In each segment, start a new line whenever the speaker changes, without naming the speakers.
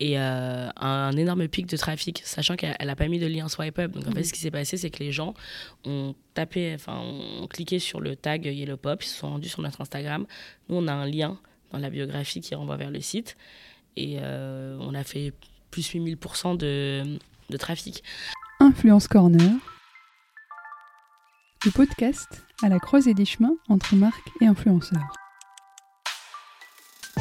et un, énorme pic de trafic, sachant qu'elle n'a pas mis de lien swipe up. Donc en fait, mhm. ce qui s'est passé, c'est que les gens ont tapé, enfin, ont cliqué sur le tag Yellow Pop, ils se sont rendus sur notre Instagram. Nous, on a un lien dans la biographie qui renvoie vers le site. Et on a fait plus 8000% de, de trafic.
Influence Corner, le podcast à la croisée des chemins entre marques et influenceurs.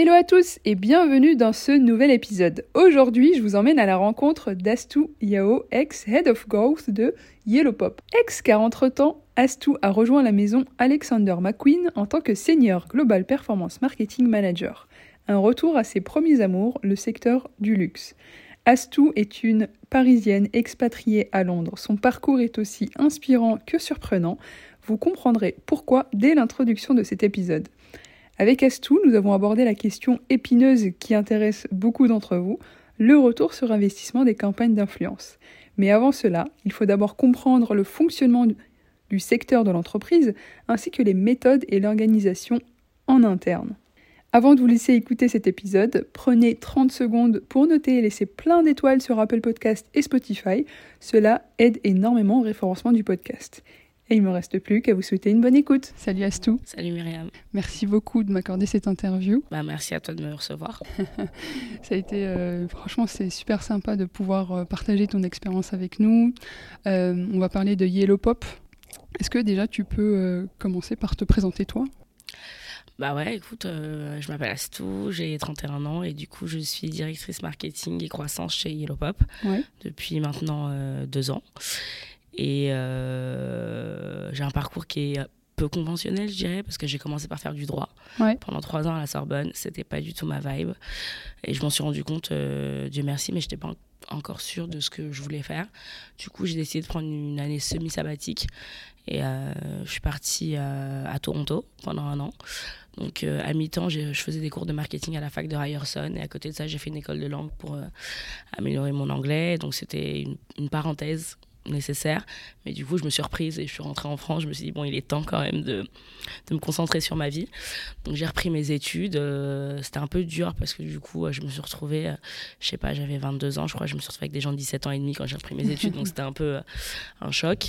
Hello à tous et bienvenue dans ce nouvel épisode. Aujourd'hui, je vous emmène à la rencontre d'Astou Yao, ex-Head of Growth de Yellow Pop. Ex car entre-temps, Astou a rejoint la maison Alexander McQueen en tant que Senior Global Performance Marketing Manager. Un retour à ses premiers amours, le secteur du luxe. Astou est une Parisienne expatriée à Londres. Son parcours est aussi inspirant que surprenant. Vous comprendrez pourquoi dès l'introduction de cet épisode. Avec Astou, nous avons abordé la question épineuse qui intéresse beaucoup d'entre vous, le retour sur investissement des campagnes d'influence. Mais avant cela, il faut d'abord comprendre le fonctionnement du secteur de l'entreprise, ainsi que les méthodes et l'organisation en interne. Avant de vous laisser écouter cet épisode, prenez 30 secondes pour noter et laisser plein d'étoiles sur Apple Podcast et Spotify. Cela aide énormément au référencement du podcast. Et il ne me reste plus qu'à vous souhaiter une bonne écoute. Salut Astou.
Salut Myriam.
Merci beaucoup de m'accorder cette interview.
Bah, merci à toi de me recevoir.
Ça a été, euh, franchement, c'est super sympa de pouvoir euh, partager ton expérience avec nous. Euh, on va parler de Yellow Pop. Est-ce que déjà tu peux commencer par te présenter toi?
Bah ouais, écoute, je m'appelle Astou, j'ai 31 ans et du coup je suis directrice marketing et croissance chez Yellow Pop depuis maintenant deux ans. Et euh, j'ai un parcours qui est peu conventionnel, je dirais, parce que j'ai commencé par faire du droit pendant trois ans à la Sorbonne. C'était pas du tout ma vibe. Et je m'en suis rendu compte, euh, Dieu merci, mais je n'étais pas encore sûre de ce que je voulais faire. Du coup, j'ai décidé de prendre une année semi-sabbatique. Et euh, je suis partie à Toronto pendant un an. Donc, à mi-temps, je faisais des cours de marketing à la fac de Ryerson. Et à côté de ça, j'ai fait une école de langue pour améliorer mon anglais. Donc, c'était une, une parenthèse nécessaire. Mais du coup, je me suis reprise et je suis rentrée en France. Je me suis dit, bon, il est temps quand même de, de me concentrer sur ma vie. Donc, j'ai repris mes études. Euh, c'était un peu dur parce que du coup, je me suis retrouvée, euh, je sais pas, j'avais 22 ans, je crois. Je me suis retrouvée avec des gens de 17 ans et demi quand j'ai repris mes études. donc, c'était un peu euh, un choc.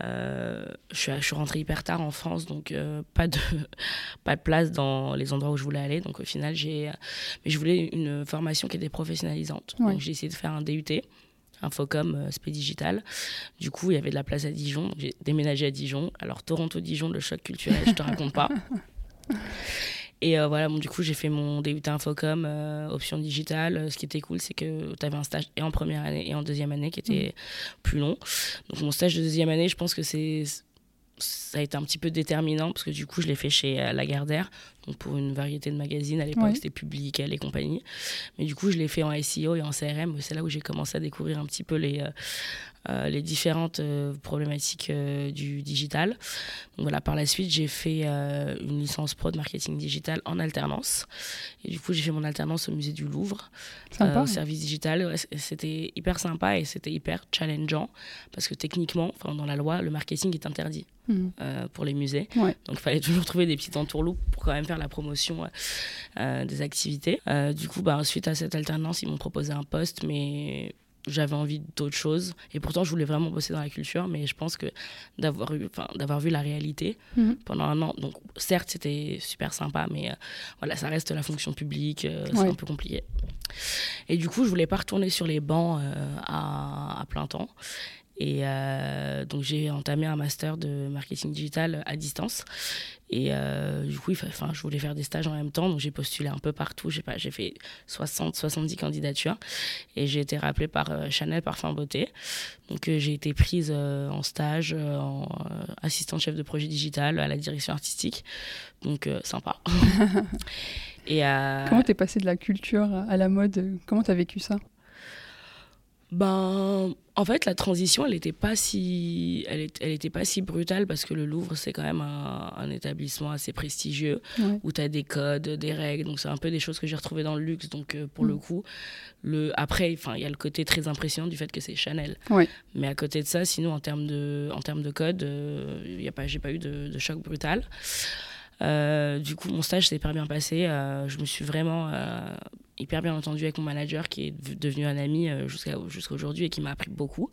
je, suis, je suis rentrée hyper tard en France, donc pas, de, pas de place dans les endroits où je voulais aller. Donc au final, j'ai, mais je voulais une formation qui était professionnalisante. Donc j'ai essayé de faire un DUT. Infocom, euh, Spé Digital. Du coup, il y avait de la place à Dijon. J'ai déménagé à Dijon. Alors, Toronto-Dijon, le choc culturel, je te raconte pas. Et euh, voilà, bon, du coup, j'ai fait mon DUT Infocom, euh, option digitale. Ce qui était cool, c'est que tu avais un stage et en première année et en deuxième année qui était mm. plus long. Donc, mon stage de deuxième année, je pense que c'est ça a été un petit peu déterminant parce que du coup, je l'ai fait chez Lagardère, donc pour une variété de magazines. À l'époque, c'était Public et compagnie. Mais du coup, je l'ai fait en SEO et en CRM. C'est là où j'ai commencé à découvrir un petit peu les, euh, euh, les différentes euh, problématiques du digital. Donc voilà, par la suite, j'ai fait une licence pro de marketing digital en alternance. Et du coup, j'ai fait mon alternance au musée du Louvre, au service digital. c'était hyper sympa et c'était hyper challengeant parce que techniquement, dans la loi, le marketing est interdit. Mmh. pour les musées. Donc il fallait toujours trouver des petits entourloupes pour quand même faire la promotion euh, euh, des activités. Euh, du coup, bah, suite à cette alternance, ils m'ont proposé un poste, mais j'avais envie d'autre chose et pourtant je voulais vraiment bosser dans la culture mais je pense que d'avoir eu enfin d'avoir vu la réalité mhm. pendant un an donc certes c'était super sympa mais voilà ça reste la fonction publique c'est un peu compliqué et du coup je voulais pas retourner sur les bancs à, à, plein temps et donc j'ai entamé un master de marketing digital à distance et euh, du coup, enfin, je voulais faire des stages en même temps, donc j'ai postulé un peu partout. J'ai pas, j'ai fait 60, 70 candidatures et j'ai été rappelée par euh, Chanel Parfum Beauté. Donc euh, j'ai été prise en stage en assistante chef de projet digital à la direction artistique. Donc sympa.
et comment t'es passée de la culture à la mode? Comment t'as vécu ça?
Ben, en fait, la transition, elle n'était pas si, elle, elle était pas si brutale parce que le Louvre, c'est quand même un, établissement assez prestigieux où tu as des codes, des règles. Donc, c'est un peu des choses que j'ai retrouvées dans le luxe. Donc, euh, pour le mm. coup, le, après, il y a le côté très impressionnant du fait que c'est Chanel. Mais à côté de ça, sinon, en termes de, en termes de code, euh, y a pas, j'ai pas eu de, de choc brutal. Euh, du coup, mon stage s'est hyper bien passé. Euh, je me suis vraiment euh, hyper bien entendu avec mon manager qui est devenu un ami jusqu'à jusqu'à aujourd'hui et qui m'a appris beaucoup.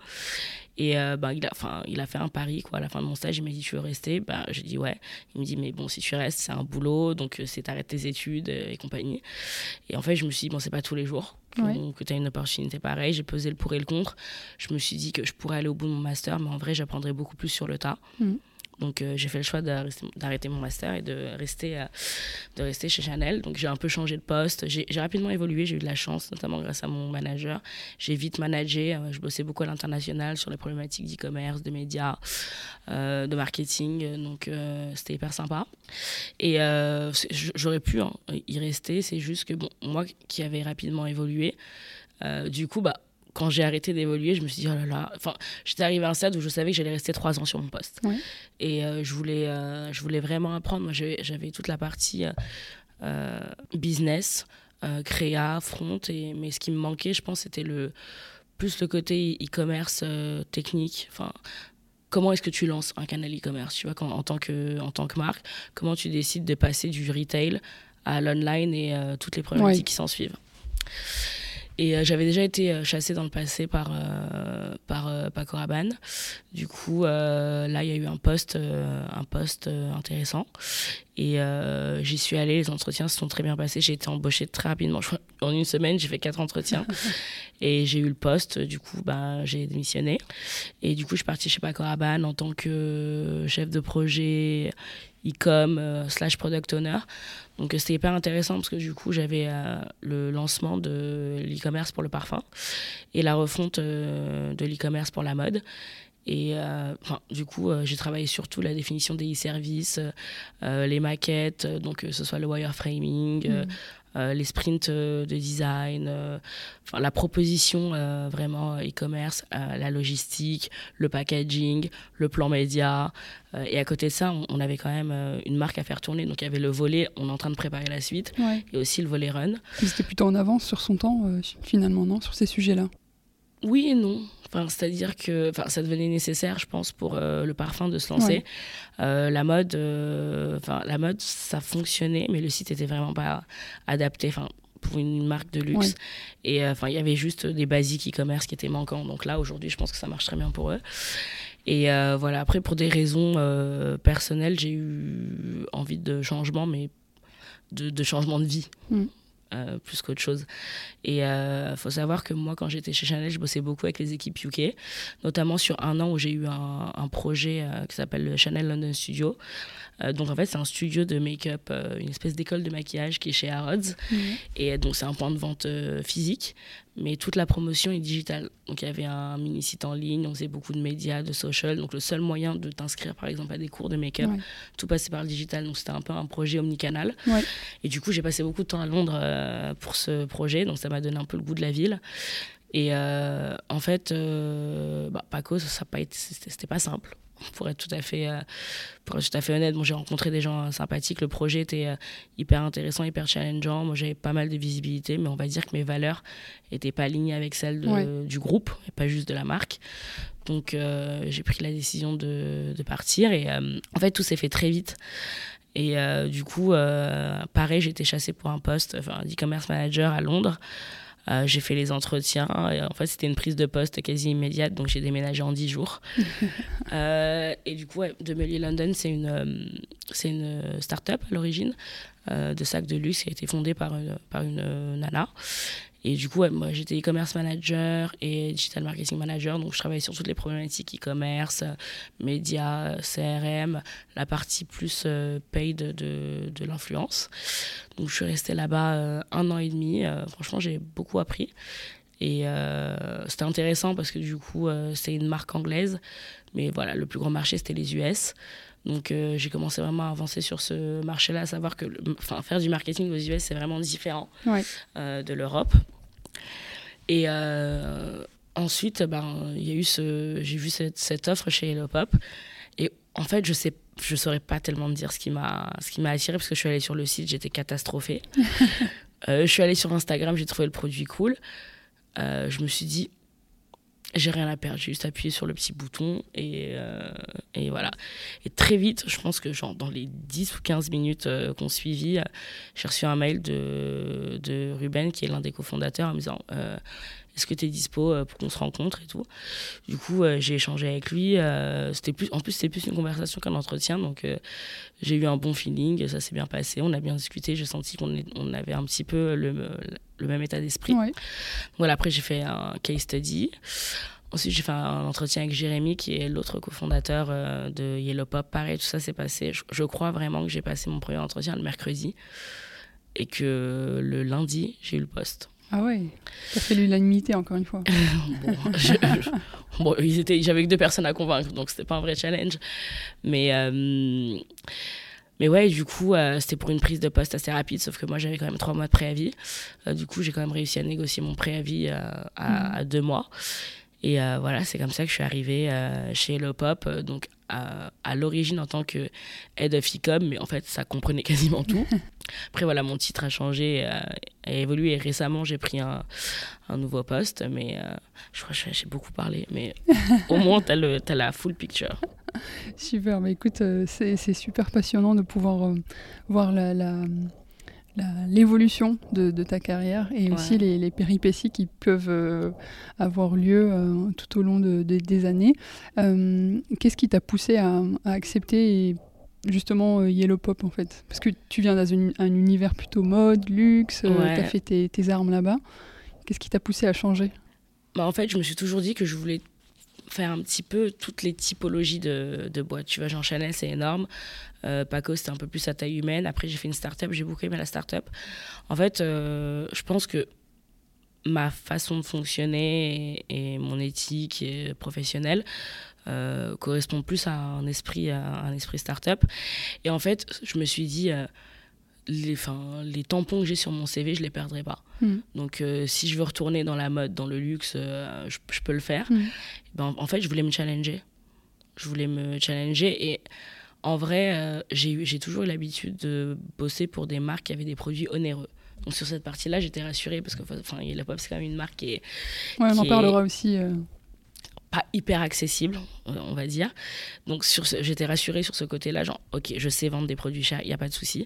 Et bah, il, a, il a fait un pari quoi, à la fin de mon stage. Il m'a dit Tu veux rester? Bah, J'ai dit Ouais. Il me dit Mais bon, si tu restes, c'est un boulot, donc c'est t'arrêtes tes études et compagnie. Et en fait, je me suis dit Bon, c'est pas tous les jours que tu as une opportunité pareille. J'ai pesé le pour et le contre. Je me suis dit que je pourrais aller au bout de mon master, mais en vrai, j'apprendrais beaucoup plus sur le tas. Mmh. Donc euh, j'ai fait le choix d'arrêter mon master et de rester, euh, de rester chez Chanel. Donc j'ai un peu changé de poste. J'ai rapidement évolué, j'ai eu de la chance, notamment grâce à mon manager. J'ai vite managé. Euh, je bossais beaucoup à l'international sur les problématiques d'e-commerce, de médias, de marketing. Donc c'était hyper sympa. Et j'aurais pu hein, y rester. C'est juste que bon, moi qui avais rapidement évolué, du coup, bah, quand j'ai arrêté d'évoluer, je me suis dit, oh là là. Enfin, j'étais arrivée à un stade où je savais que j'allais rester trois ans sur mon poste. Et euh, je, voulais, euh, je voulais vraiment apprendre. Moi, j'avais toute la partie euh, business, créa, front. Et, mais ce qui me manquait, je pense, c'était le, plus le côté e-commerce technique. Enfin, comment est-ce que tu lances un canal e-commerce tu vois, quand, en, tant que, en tant que marque? Comment tu décides de passer du retail à l'online et toutes les problématiques qui s'en suivent? Et euh, j'avais déjà été euh, chassée dans le passé par, euh, par Paco Rabanne. Du coup, là, il y a eu un poste, un poste intéressant. Et j'y suis allée, les entretiens se sont très bien passés. J'ai été embauchée très rapidement. En une semaine, j'ai fait quatre entretiens. et j'ai eu le poste. Du coup, bah, j'ai démissionné. Et du coup, je suis partie chez Paco Rabanne en tant que chef de projet e-com slash product owner. Donc c'était hyper intéressant parce que du coup j'avais euh, le lancement de l'e-commerce pour le parfum et la refonte euh, de l'e-commerce pour la mode. Et euh, du coup, j'ai travaillé surtout la définition des e-services, les maquettes, donc que ce soit le wireframing, mmh. Euh, les sprints euh, de design, euh, la proposition vraiment e-commerce, la logistique, le packaging, le plan média. et à côté de ça, on, avait quand même une marque à faire tourner. Donc il y avait le volet, on est en train de préparer la suite, et aussi le volet run.
C'était plutôt en avance sur son temps, finalement, non, sur ces sujets-là?
Oui et non. Enfin, C'est-à-dire que ça devenait nécessaire, je pense, pour euh, le parfum de se lancer. Euh, la mode, euh, enfin la mode, ça fonctionnait, mais le site était vraiment pas adapté. Enfin, pour une marque de luxe. Et enfin, il y avait juste des basiques e-commerce qui étaient manquants. Donc là, aujourd'hui, je pense que ça marche très bien pour eux. Et voilà, après, pour des raisons personnelles, j'ai eu envie de changement, mais de, changement de vie. Mm. Euh, plus qu'autre chose. Et il euh, faut savoir que moi, quand j'étais chez Chanel, je bossais beaucoup avec les équipes UK, notamment sur un an où j'ai eu un, un projet euh, qui s'appelle le Chanel London Studio. donc en fait, c'est un studio de make-up, une espèce d'école de maquillage qui est chez Harrods. Mhm. Et donc c'est un point de vente physique, mais toute la promotion est digitale. Donc il y avait un mini site en ligne, on faisait beaucoup de médias, de social. Donc le seul moyen de t'inscrire par exemple à des cours de make-up, tout passait par le digital. Donc c'était un peu un projet omnicanal. Et du coup j'ai passé beaucoup de temps à Londres euh, pour ce projet, donc ça m'a donné un peu le goût de la ville. Et euh, en fait, euh, bah, Paco, ça, pas c'était pas simple pour être tout à fait, euh, pour être tout à fait honnête. Bon, j'ai rencontré des gens sympathiques. Le projet était euh, hyper intéressant, hyper challengeant. Moi, j'avais pas mal de visibilité, mais on va dire que mes valeurs n'étaient pas alignées avec celles du groupe, et pas juste de la marque. Donc, euh, j'ai pris la décision de, de partir. Et en fait, tout s'est fait très vite. Et du coup, pareil, j'ai été chassée pour un poste, enfin, d'e-commerce manager à Londres. Euh, j'ai fait les entretiens. Et en fait, c'était une prise de poste quasi immédiate, donc j'ai déménagé en 10 jours. Euh, et du coup, ouais, Demelier London, c'est une, euh, c'est une start-up à l'origine de sacs de luxe qui a été fondée par une, par une nana. Et du coup, moi, j'étais e-commerce manager et digital marketing manager. Donc, je travaillais sur toutes les problématiques e-commerce, médias, CRM, la partie plus euh, paid de, de, l'influence. Donc, je suis restée là-bas euh, un an et demi. Euh, franchement, j'ai beaucoup appris. Et c'était intéressant parce que du coup, c'est une marque anglaise. Mais voilà, le plus grand marché, c'était les US. Donc euh, j'ai commencé vraiment à avancer sur ce marché-là, à savoir que enfin, faire du marketing aux US, c'est vraiment différent euh, de l'Europe. Et euh, ensuite, ben, il y a eu ce, j'ai vu cette, cette, offre chez Hello Pop. Et en fait, je sais, je saurais pas tellement dire ce qui m'a, ce qui m'a attiré parce que je suis allée sur le site, j'étais catastrophée. je suis allée sur Instagram, j'ai trouvé le produit cool. Je me suis dit, j'ai rien à perdre, j'ai juste appuyé sur le petit bouton et, euh, voilà. Et très vite, je pense que genre dans les 10 ou 15 minutes euh, qu'on suivit, euh, j'ai reçu un mail de, de Ruben, qui est l'un des cofondateurs, en me disant Est-ce que tu es dispo pour qu'on se rencontre et tout Du coup, j'ai échangé avec lui. c'était plus, en plus, c'était plus une conversation qu'un entretien, donc j'ai eu un bon feeling, ça s'est bien passé, on a bien discuté, j'ai senti qu'on on avait un petit peu le, le même état d'esprit.
Ouais.
Voilà, après, j'ai fait un case study. Ensuite, j'ai fait un entretien avec Jérémy, qui est l'autre cofondateur euh, de Yellow Pop. Pareil, tout ça s'est passé. Je, je, crois vraiment que j'ai passé mon premier entretien le mercredi et que le lundi, j'ai eu le poste.
Ah ouais, t'as fait l'unanimité encore une fois.
bon, bon, j'avais que deux personnes à convaincre, donc c'était pas un vrai challenge. Mais euh, mais ouais, du coup, euh, c'était pour une prise de poste assez rapide, sauf que moi, j'avais quand même trois mois de préavis. Euh, du coup, j'ai quand même réussi à négocier mon préavis euh, à, mmh. à, deux mois. Et voilà, c'est comme ça que je suis arrivée chez Hello Pop, donc à, à l'origine en tant que head of e-com, mais en fait, ça comprenait quasiment tout. Après, voilà, mon titre a changé, euh, a évolué. Et récemment, j'ai pris un, un, nouveau poste, mais je crois que j'ai beaucoup parlé. Mais au moins, tu as, as, la full picture.
Super, mais écoute, c'est super passionnant de pouvoir voir la, la l'évolution de, de, ta carrière et ouais. aussi les, les, péripéties qui peuvent euh, avoir lieu euh, tout au long de, de, des années. Euh, Qu'est-ce qui t'a poussé à, à, accepter justement Yellow Pop en fait? Parce que tu viens dans un, un univers plutôt mode, luxe, ouais. tu as fait tes, tes armes là-bas. Qu'est-ce qui t'a poussé à changer?
Bah, En fait, je me suis toujours dit que je voulais faire un petit peu toutes les typologies de, de boîtes. Tu vois, Jean Chanel, c'est énorme. Euh, Paco, c'était un peu plus à taille humaine. Après, j'ai fait une start-up, j'ai beaucoup aimé la start-up. En fait, euh, je pense que ma façon de fonctionner et, mon éthique et professionnelle euh, correspond plus à un esprit, à un esprit start-up. Et en fait, je me suis dit, les, les tampons que j'ai sur mon CV, je les perdrai pas. Mmh. Donc, euh, si je veux retourner dans la mode, dans le luxe, euh, je, je, peux le faire. Mmh. Ben, en fait, je voulais me challenger. Je voulais me challenger et en vrai, euh, j'ai toujours eu l'habitude de bosser pour des marques qui avaient des produits onéreux. Donc sur cette partie-là, j'étais rassurée parce que Yellow Pop, c'est quand même une marque qui est.
Ouais, on en parlera aussi. Euh...
Pas hyper accessible, on va dire. Donc j'étais rassurée sur ce côté-là, genre, ok, je sais vendre des produits chers, il n'y a pas de souci.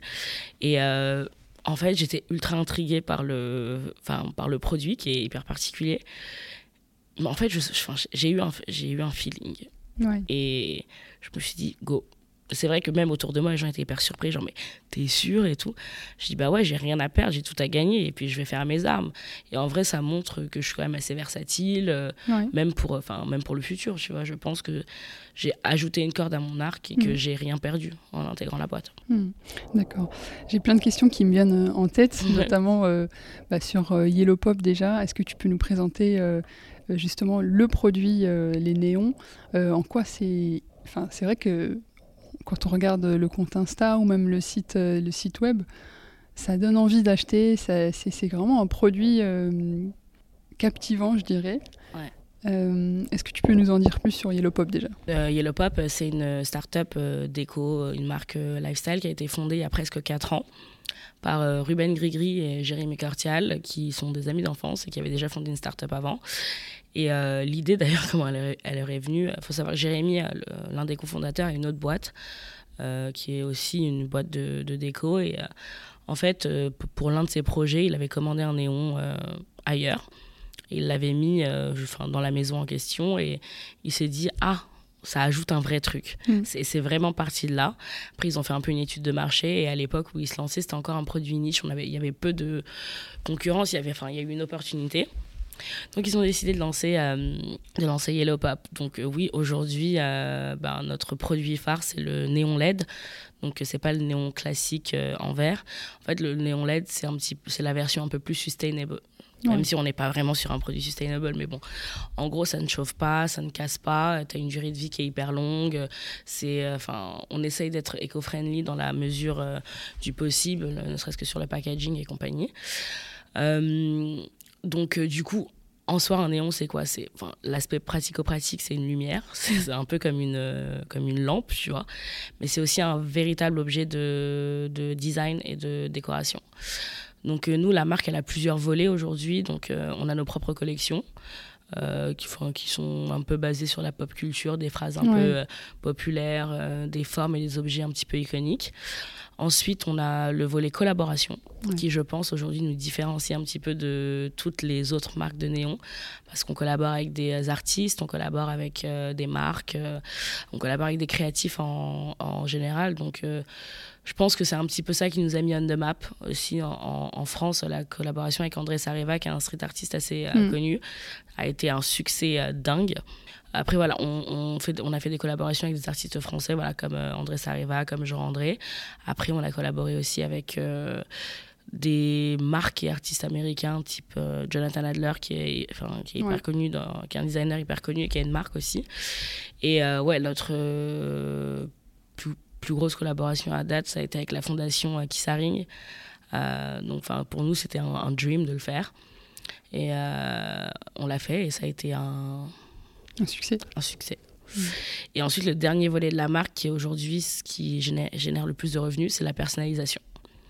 Et euh, en fait, j'étais ultra intriguée par le, par le produit qui est hyper particulier. Mais en fait, j'ai eu, un, eu un feeling.
Ouais.
Et je me suis dit, go, c'est vrai que même autour de moi, les gens étaient hyper surpris, genre, mais t'es sûr et tout Je dis, bah ouais, j'ai rien à perdre, j'ai tout à gagner, et puis je vais faire mes armes. Et en vrai, ça montre que je suis quand même assez versatile, euh,
ouais.
même, pour, enfin, même pour le futur, tu vois. Je pense que j'ai ajouté une corde à mon arc et que mmh. j'ai rien perdu en intégrant la boîte.
Mmh. D'accord. J'ai plein de questions qui me viennent en tête, ouais. notamment euh, bah, sur euh, Yellow Pop déjà. Est-ce que tu peux nous présenter euh, justement le produit, les néons? En quoi c'est. Enfin, c'est vrai que quand on regarde le compte Insta ou même le site, euh, le site web, ça donne envie d'acheter. C'est vraiment un produit euh, captivant, je dirais.
Ouais.
Euh, Est-ce que tu peux nous en dire plus sur Yellow Pop déjà?
Euh, Yellow Pop, c'est une start-up déco, une marque lifestyle qui a été fondée il y a presque 4 ans par Ruben Grigri et Jérémy Cortial, qui sont des amis d'enfance et qui avaient déjà fondé une start-up avant. Et euh, l'idée, d'ailleurs, comment elle, est, elle est venue, il faut savoir que Jérémy, l'un des cofondateurs, a une autre boîte euh, qui est aussi une boîte de, de déco. Et euh, en fait, pour l'un de ses projets, il avait commandé un néon ailleurs. Il l'avait mis enfin, dans la maison en question et il s'est dit Ah, ça ajoute un vrai truc. Mm. C'est vraiment parti de là. Après, ils ont fait un peu une étude de marché et à l'époque où ils se lançaient, c'était encore un produit niche. On avait, il y avait peu de concurrence, il y, avait, enfin, il y a eu une opportunité. Donc ils ont décidé de lancer, euh, de lancer Yellow Pop. Donc euh, oui, aujourd'hui, euh, ben, notre produit phare, c'est le néon LED. Donc c'est pas le néon classique en verre. En fait, le néon LED, c'est un petit, c'est la version un peu plus sustainable. Même ouais. si on n'est pas vraiment sur un produit sustainable, mais bon, en gros, ça ne chauffe pas, ça ne casse pas, tu as une durée de vie qui est hyper longue. C'est, enfin, on essaye d'être éco-friendly dans la mesure du possible, ne serait-ce que sur le packaging et compagnie. Euh, donc, euh, du coup, en soi, un néon, c'est quoi? C'est enfin, l'aspect pratico-pratique, c'est une lumière. C'est un peu comme une, euh, comme une lampe, tu vois. Mais c'est aussi un véritable objet de, de, design et de décoration. Donc nous, la marque, elle a plusieurs volets aujourd'hui. Donc on a nos propres collections. Euh, qui, font, qui sont un peu basées sur la pop culture, des phrases un peu euh, populaires, euh, des formes et des objets un petit peu iconiques. Ensuite, on a le volet collaboration, qui, je pense, aujourd'hui nous différencie un petit peu de toutes les autres marques de néon, parce qu'on collabore avec des artistes, on collabore avec des marques, on collabore avec des créatifs en, en général. Donc, je pense que c'est un petit peu ça qui nous a mis on the map aussi en, France. La collaboration avec André Sareva, qui est un street artiste assez euh, mm. connu, a été un succès euh, dingue. Après, voilà, on, fait, on a fait des collaborations avec des artistes français, voilà, comme euh, André Sareva, comme Jean-André. Après, on a collaboré aussi avec des marques et artistes américains, type Jonathan Adler, qui est, enfin, qui est hyper connu, qui est un designer hyper connu et qui a une marque aussi. Et ouais, notre plus plus grosse collaboration à date, ça a été avec la fondation euh, Kissaring. Euh, donc, pour nous, c'était un, dream de le faire. Et euh, on l'a fait et ça a été un,
un succès.
Un succès. Mm. Et ensuite, le dernier volet de la marque, qui est aujourd'hui ce qui génère, génère le plus de revenus, c'est la personnalisation.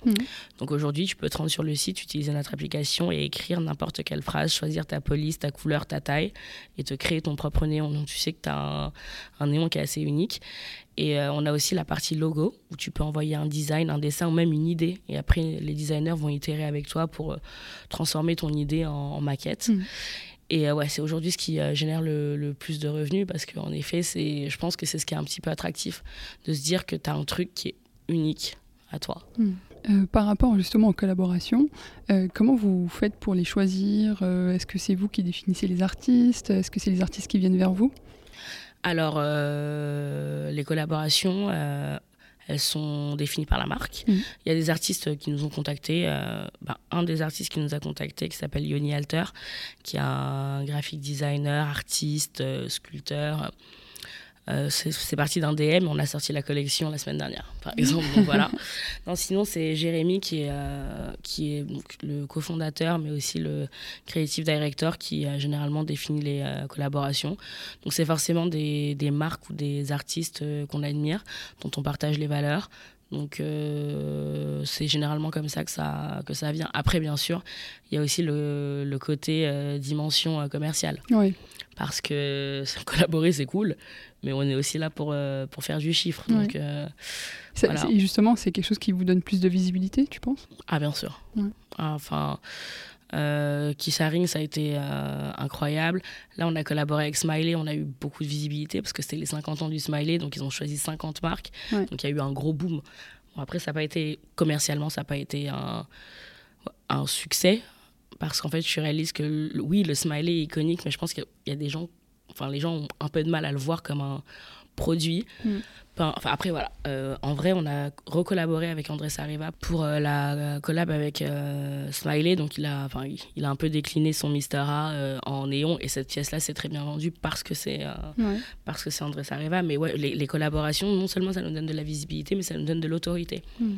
Mm. Donc aujourd'hui, tu peux te rendre sur le site, utiliser notre application et écrire n'importe quelle phrase, choisir ta police, ta couleur, ta taille et te créer ton propre néon. Donc tu sais que tu as un, un, néon qui est assez unique. Et euh, on a aussi la partie logo où tu peux envoyer un design, un dessin ou même une idée. Et après, les designers vont itérer avec toi pour euh, transformer ton idée en, maquette. Mm. Et euh, ouais, c'est aujourd'hui ce qui génère le, plus de revenus parce qu'en effet, je pense que c'est ce qui est un petit peu attractif de se dire que tu as un truc qui est unique à toi.
Mm. par rapport justement aux collaborations, comment vous faites pour les choisir Est-ce que c'est vous qui définissez les artistes Est-ce que c'est les artistes qui viennent vers vous?
Alors, euh, les collaborations, euh, elles sont définies par la marque. Mhm. Il y a des artistes qui nous ont contactés. Euh, ben, un des artistes qui nous a contactés, qui s'appelle Yoni Alter, qui est un graphic designer, artiste, sculpteur euh, c'est parti d'un DM, on a sorti la collection la semaine dernière, par exemple. donc voilà. Non, sinon, c'est Jérémy qui est, euh, qui est donc, le cofondateur, mais aussi le creative director qui a généralement défini les euh, collaborations. Donc c'est forcément des, des, marques ou des artistes qu'on admire, dont on partage les valeurs. Donc c'est généralement comme ça que ça, que ça vient. Après, bien sûr, il y a aussi le, le côté dimension commerciale.
Oui.
Parce que collaborer, c'est cool, mais on est aussi là pour, euh, pour faire du chiffre. Donc, euh,
Et justement, c'est quelque chose qui vous donne plus de visibilité, tu penses?
Ah, bien sûr. Enfin, euh, Kissaring, ça a été euh, incroyable. Là, on a collaboré avec Smiley, on a eu beaucoup de visibilité parce que c'était les 50 ans du Smiley, donc ils ont choisi 50 marques. Donc il y a eu un gros boom. après, ça n'a pas été, commercialement, ça n'a pas été un, un succès parce qu'en fait, je réalise que oui, le Smiley est iconique, mais je pense qu'il y a des gens enfin, les gens ont un peu de mal à le voir comme un produit. Mm. Enfin, après, voilà. Euh, en vrai, on a recollaboré avec André Sariva pour euh, la collab avec euh, Smiley. Donc, il a, enfin, il a un peu décliné son Mister A en néon. Et cette pièce-là, c'est très bien vendue parce que c'est parce que c'est André Sariva. Mais ouais, les, collaborations, non seulement ça nous donne de la visibilité, mais ça nous donne de l'autorité. Mm.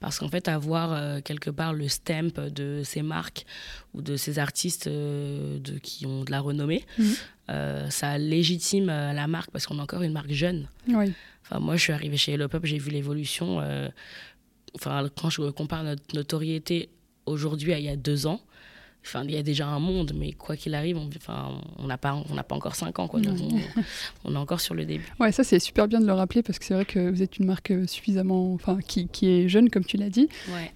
Parce qu'en fait, avoir quelque part le stamp de ces marques ou de ces artistes de, qui ont de la renommée, mm. Euh, ça légitime euh, la marque parce qu'on est encore une marque jeune.
Oui.
Enfin, moi, je suis arrivée chez Hello Pop, j'ai vu l'évolution. Euh, enfin, quand je compare notre notoriété aujourd'hui à il y a deux ans, Enfin, il y a déjà un monde, mais quoi qu'il arrive, on enfin, on n'a pas, on pas encore cinq ans, quoi. on, est encore sur le début.
Ouais, ça c'est super bien de le rappeler parce que c'est vrai que vous êtes une marque euh, suffisamment, enfin, qui, qui est jeune, comme tu l'as dit.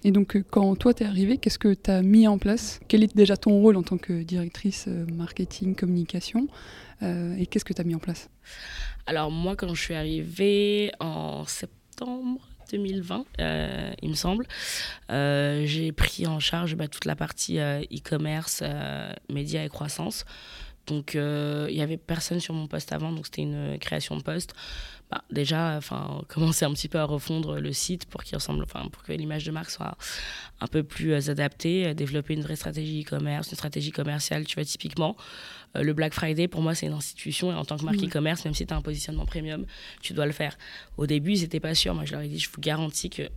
Et donc, euh, quand toi t'es arrivée, qu'est-ce que tu as mis en place? Quel est déjà ton rôle en tant que directrice euh, marketing, communication Et qu'est-ce que tu as mis en place?
Alors moi, quand je suis arrivée en septembre 2020, euh, il me semble. Euh, j'ai pris en charge bah, toute la partie euh, e-commerce, médias et croissance. Donc, il n'y avait personne sur mon poste avant, donc c'était une création de poste. Bah, déjà, enfin, commencer un petit peu à refondre le site pour qu'il ressemble, enfin, pour que l'image de marque soit un peu plus adaptée, développer une vraie stratégie e-commerce, une stratégie commerciale, tu vois, typiquement. Euh, le Black Friday, pour moi, c'est une institution. Et en tant que marque e-commerce, même si tu as un positionnement premium, tu dois le faire. Au début, ils n'étaient pas sûrs. Moi, je leur ai dit, je vous garantis que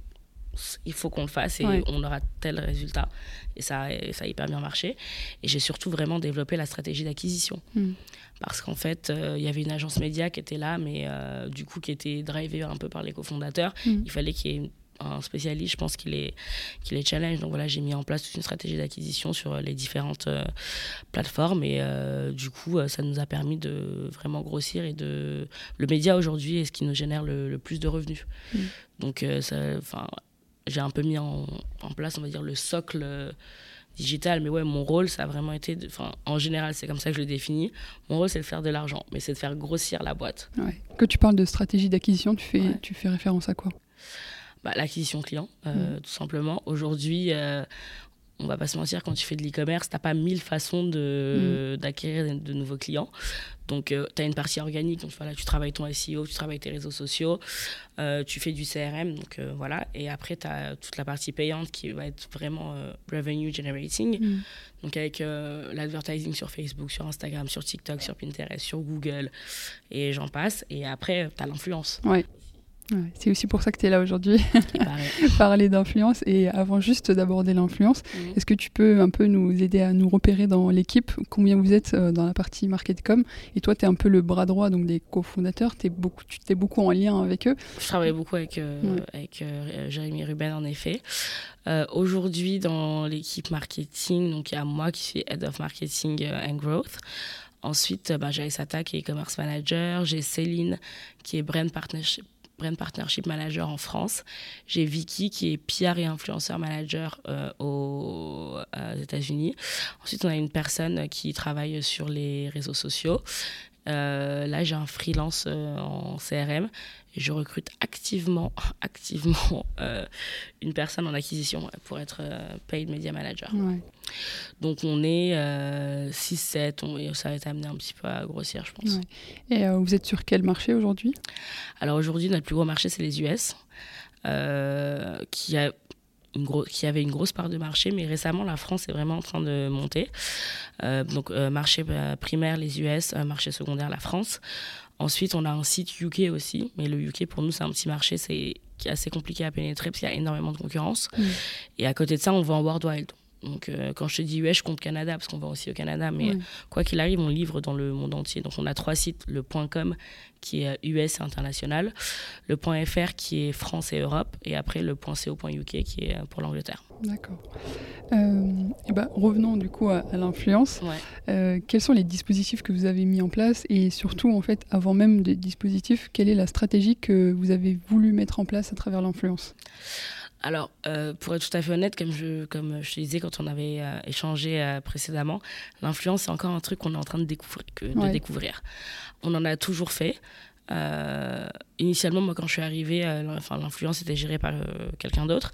il faut qu'on le fasse et on aura tel résultat. Et ça, ça a hyper bien marché. Et j'ai surtout vraiment développé la stratégie d'acquisition. Hmm. Parce qu'en fait, euh, il y avait une agence média qui était là, mais euh, du coup, qui était drivée un peu par les cofondateurs. Hmm. Il fallait qu'il y ait un spécialiste, je pense qu'il est, qu'il est challenge. Donc voilà, j'ai mis en place toute une stratégie d'acquisition sur les différentes euh, plateformes et du coup, ça nous a permis de vraiment grossir et de. Le média aujourd'hui est ce qui nous génère le, plus de revenus. Hmm. Donc, ça, j'ai un peu mis en, place, on va dire, le socle euh, digital. Mais ouais, mon rôle, ça a vraiment été, enfin, en général, c'est comme ça que je le définis. Mon rôle, c'est de faire de l'argent, mais c'est de faire grossir la boîte.
Ouais. Quand tu parles de stratégie d'acquisition, tu fais, tu fais référence à quoi?
Bah, L'acquisition client, euh, tout simplement. Aujourd'hui, euh, on va pas se mentir, quand tu fais de l'e-commerce, tu n'as pas mille façons mm. d'acquérir de, nouveaux clients. Donc, euh, tu as une partie organique, donc voilà, tu travailles ton SEO, tu travailles tes réseaux sociaux, euh, tu fais du CRM, donc euh, voilà. Et après, tu as toute la partie payante qui va être vraiment revenue generating. Mm. Donc, avec l'advertising sur Facebook, sur Instagram, sur TikTok, sur Pinterest, sur Google, et j'en passe. Et après, tu as l'influence.
Ouais c'est aussi pour ça que tu es là aujourd'hui, parler d'influence. Et avant juste d'aborder l'influence, est-ce que tu peux un peu nous aider à nous repérer dans l'équipe Combien vous êtes euh, dans la partie marketcom Et toi, tu es un peu le bras droit donc des cofondateurs, es beaucoup, tu es beaucoup en lien avec eux?
Je travaille beaucoup avec, euh, avec euh, Jérémy Ruben, en effet. aujourd'hui, dans l'équipe marketing, donc il y a moi qui suis Head of Marketing and Growth. Ensuite, bah, j'ai Sata qui est e-commerce manager. J'ai Céline qui est brand partnership Brand Partnership Manager en France. J'ai Vicky qui est PR et influenceur manager euh, aux, États-Unis. Ensuite, on a une personne qui travaille sur les réseaux sociaux. Euh, là, j'ai un freelance euh, en CRM et je recrute activement, activement une personne en acquisition pour être paid media manager. Donc on est 6-7, ça va être amené un petit peu à grossir, je pense.
Et vous êtes sur quel marché aujourd'hui?
Alors aujourd'hui, notre plus gros marché, c'est les US, qui a une qui avait une grosse part de marché, mais récemment, la France est vraiment en train de monter. Euh, donc, euh, marché euh, primaire, les US, marché secondaire, la France. Ensuite, on a un site UK aussi, mais le UK, pour nous, c'est un petit marché c'est, assez compliqué à pénétrer parce qu'il y a énormément de concurrence. Mm. Et à côté de ça, on va en worldwide. Donc, euh, quand je te dis US, je compte Canada, parce qu'on va aussi au Canada. Mais quoi qu'il arrive, on livre dans le monde entier. Donc, on a trois sites le .com qui est US et international, le .fr qui est France et Europe, et après le .co.uk qui est pour l'Angleterre.
D'accord. Euh, ben, revenons du coup à, l'influence. Euh, quels sont les dispositifs que vous avez mis en place? Et surtout, en fait, avant même des dispositifs, quelle est la stratégie que vous avez voulu mettre en place à travers l'influence?
Alors, euh, pour être tout à fait honnête, comme je, comme je te disais quand on avait euh, échangé euh, précédemment, l'influence, c'est encore un truc qu'on est en train de découvrir, de découvrir. On en a toujours fait. initialement, moi, quand je suis arrivée, l'influence était gérée par quelqu'un d'autre,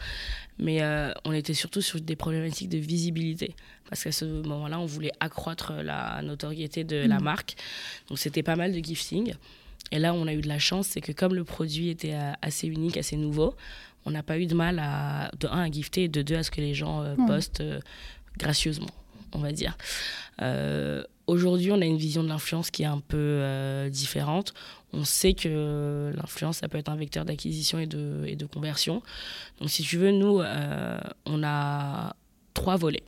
mais on était surtout sur des problématiques de visibilité. Parce qu'à ce moment-là, on voulait accroître la notoriété de la mm. marque. Donc, c'était pas mal de gifting. Et là, on a eu de la chance, c'est que comme le produit était assez unique, assez nouveau, on n'a pas eu de mal à, de un, à gifter et de deux, à ce que les gens euh, postent euh, gracieusement, on va dire. Euh, aujourd'hui, on a une vision de l'influence qui est un peu différente. On sait que l'influence, ça peut être un vecteur d'acquisition et de, et de conversion. Donc, si tu veux, nous, on a trois volets.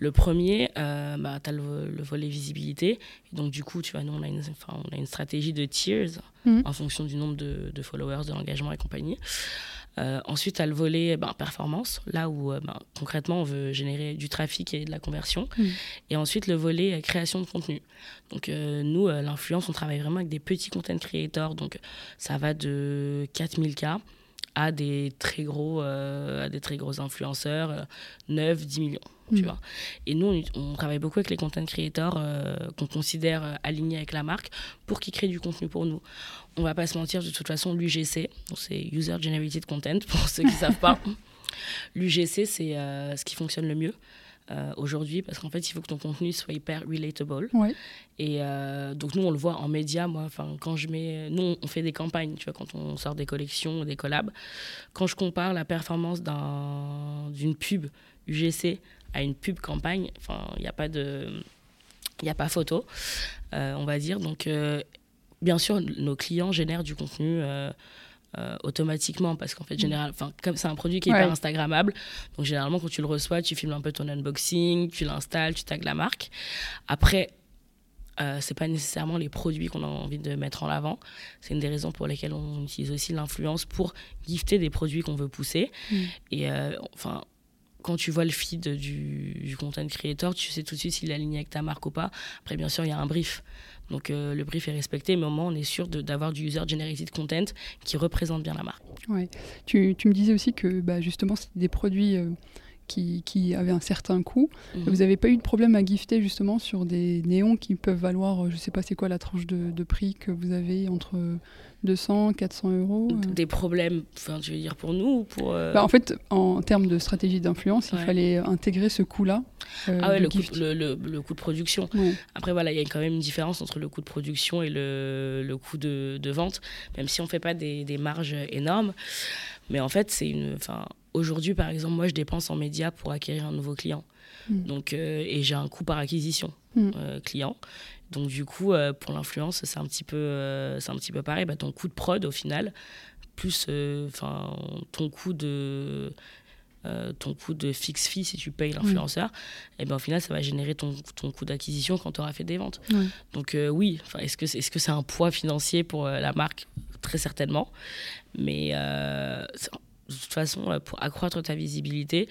Le premier, bah, tu as le, volet visibilité. donc, du coup, tu vois, nous, on a une, on a une stratégie de tiers mmh. en fonction du nombre de, de followers, de l'engagement et compagnie. Euh, ensuite, à le volet ben, performance, là où euh, ben, concrètement on veut générer du trafic et de la conversion. Mm. Et ensuite, le volet euh, création de contenu. Donc, nous, l'influence, on travaille vraiment avec des petits content creators. Donc, ça va de 4000K à des très gros, à des très gros influenceurs, 9, 10 millions. Tu mm. vois. Et nous, on, travaille beaucoup avec les content creators qu'on considère alignés avec la marque pour qu'ils créent du contenu pour nous on va pas se mentir, de toute façon, l'UGC, c'est User Generated Content pour ceux qui ne savent pas. L'UGC, c'est euh, ce qui fonctionne le mieux. Euh, aujourd'hui parce qu'en fait il faut que ton contenu soit hyper relatable. Et euh, donc nous on le voit en média moi quand je mets nous on fait des campagnes tu vois quand on sort des collections des collabs. Quand je compare la performance d'une pub UGC à une pub campagne enfin il n'y a pas de il n'y a pas photo on va dire. Donc bien sûr, nos clients génèrent du contenu euh, automatiquement parce qu'en fait, général, comme c'est un produit qui est pas Instagrammable, donc généralement quand tu le reçois, tu filmes un peu ton unboxing, tu l'installes, tu tags la marque. Après, euh, c'est pas nécessairement les produits qu'on a envie de mettre en avant. C'est une des raisons pour lesquelles on utilise aussi l'influence pour gifter des produits qu'on veut pousser. Mm. Et euh, enfin, quand tu vois le feed du, du, content creator, tu sais tout de suite s'il est aligné avec ta marque ou pas. Après, bien sûr, il y a un brief. Donc euh, le brief est respecté, mais au moins on est sûr d'avoir du user generated content qui représente bien la marque.
Ouais. Tu, tu me disais aussi que bah, justement c'était des produits euh, qui, qui, avaient un certain coût. Mhm. Vous n'avez pas eu de problème à gifter justement sur des néons qui peuvent valoir, je ne sais pas c'est quoi la tranche de, de, prix que vous avez entre 200, 400 euros euh.
Des problèmes, enfin, tu veux dire pour nous ou pour.
Euh, bah, en fait, en termes de stratégie d'influence, il fallait intégrer ce coût-là.
Euh, ah ouais, le coût, le, le, coût, de production. Après, voilà, il y a quand même une différence entre le coût de production et le, coût de, de, vente, même si on ne fait pas des, des, marges énormes. Mais en fait, c'est une. Enfin, aujourd'hui, par exemple, moi, je dépense en médias pour acquérir un nouveau client. Hmm. Donc, et j'ai un coût par acquisition hmm. client. Donc du coup, euh, pour l'influence, c'est un petit peu, euh, c'est un petit peu pareil. Bah, ton coût de prod au final, plus euh, enfin ton coût de ton coût de fixe fee si tu payes l'influenceur, et ben au final ça va générer ton, ton coût d'acquisition quand tu auras fait des ventes. Donc oui, est-ce que c'est est -ce c'est un poids financier pour la marque? Très certainement. Mais de toute façon, euh, pour accroître ta visibilité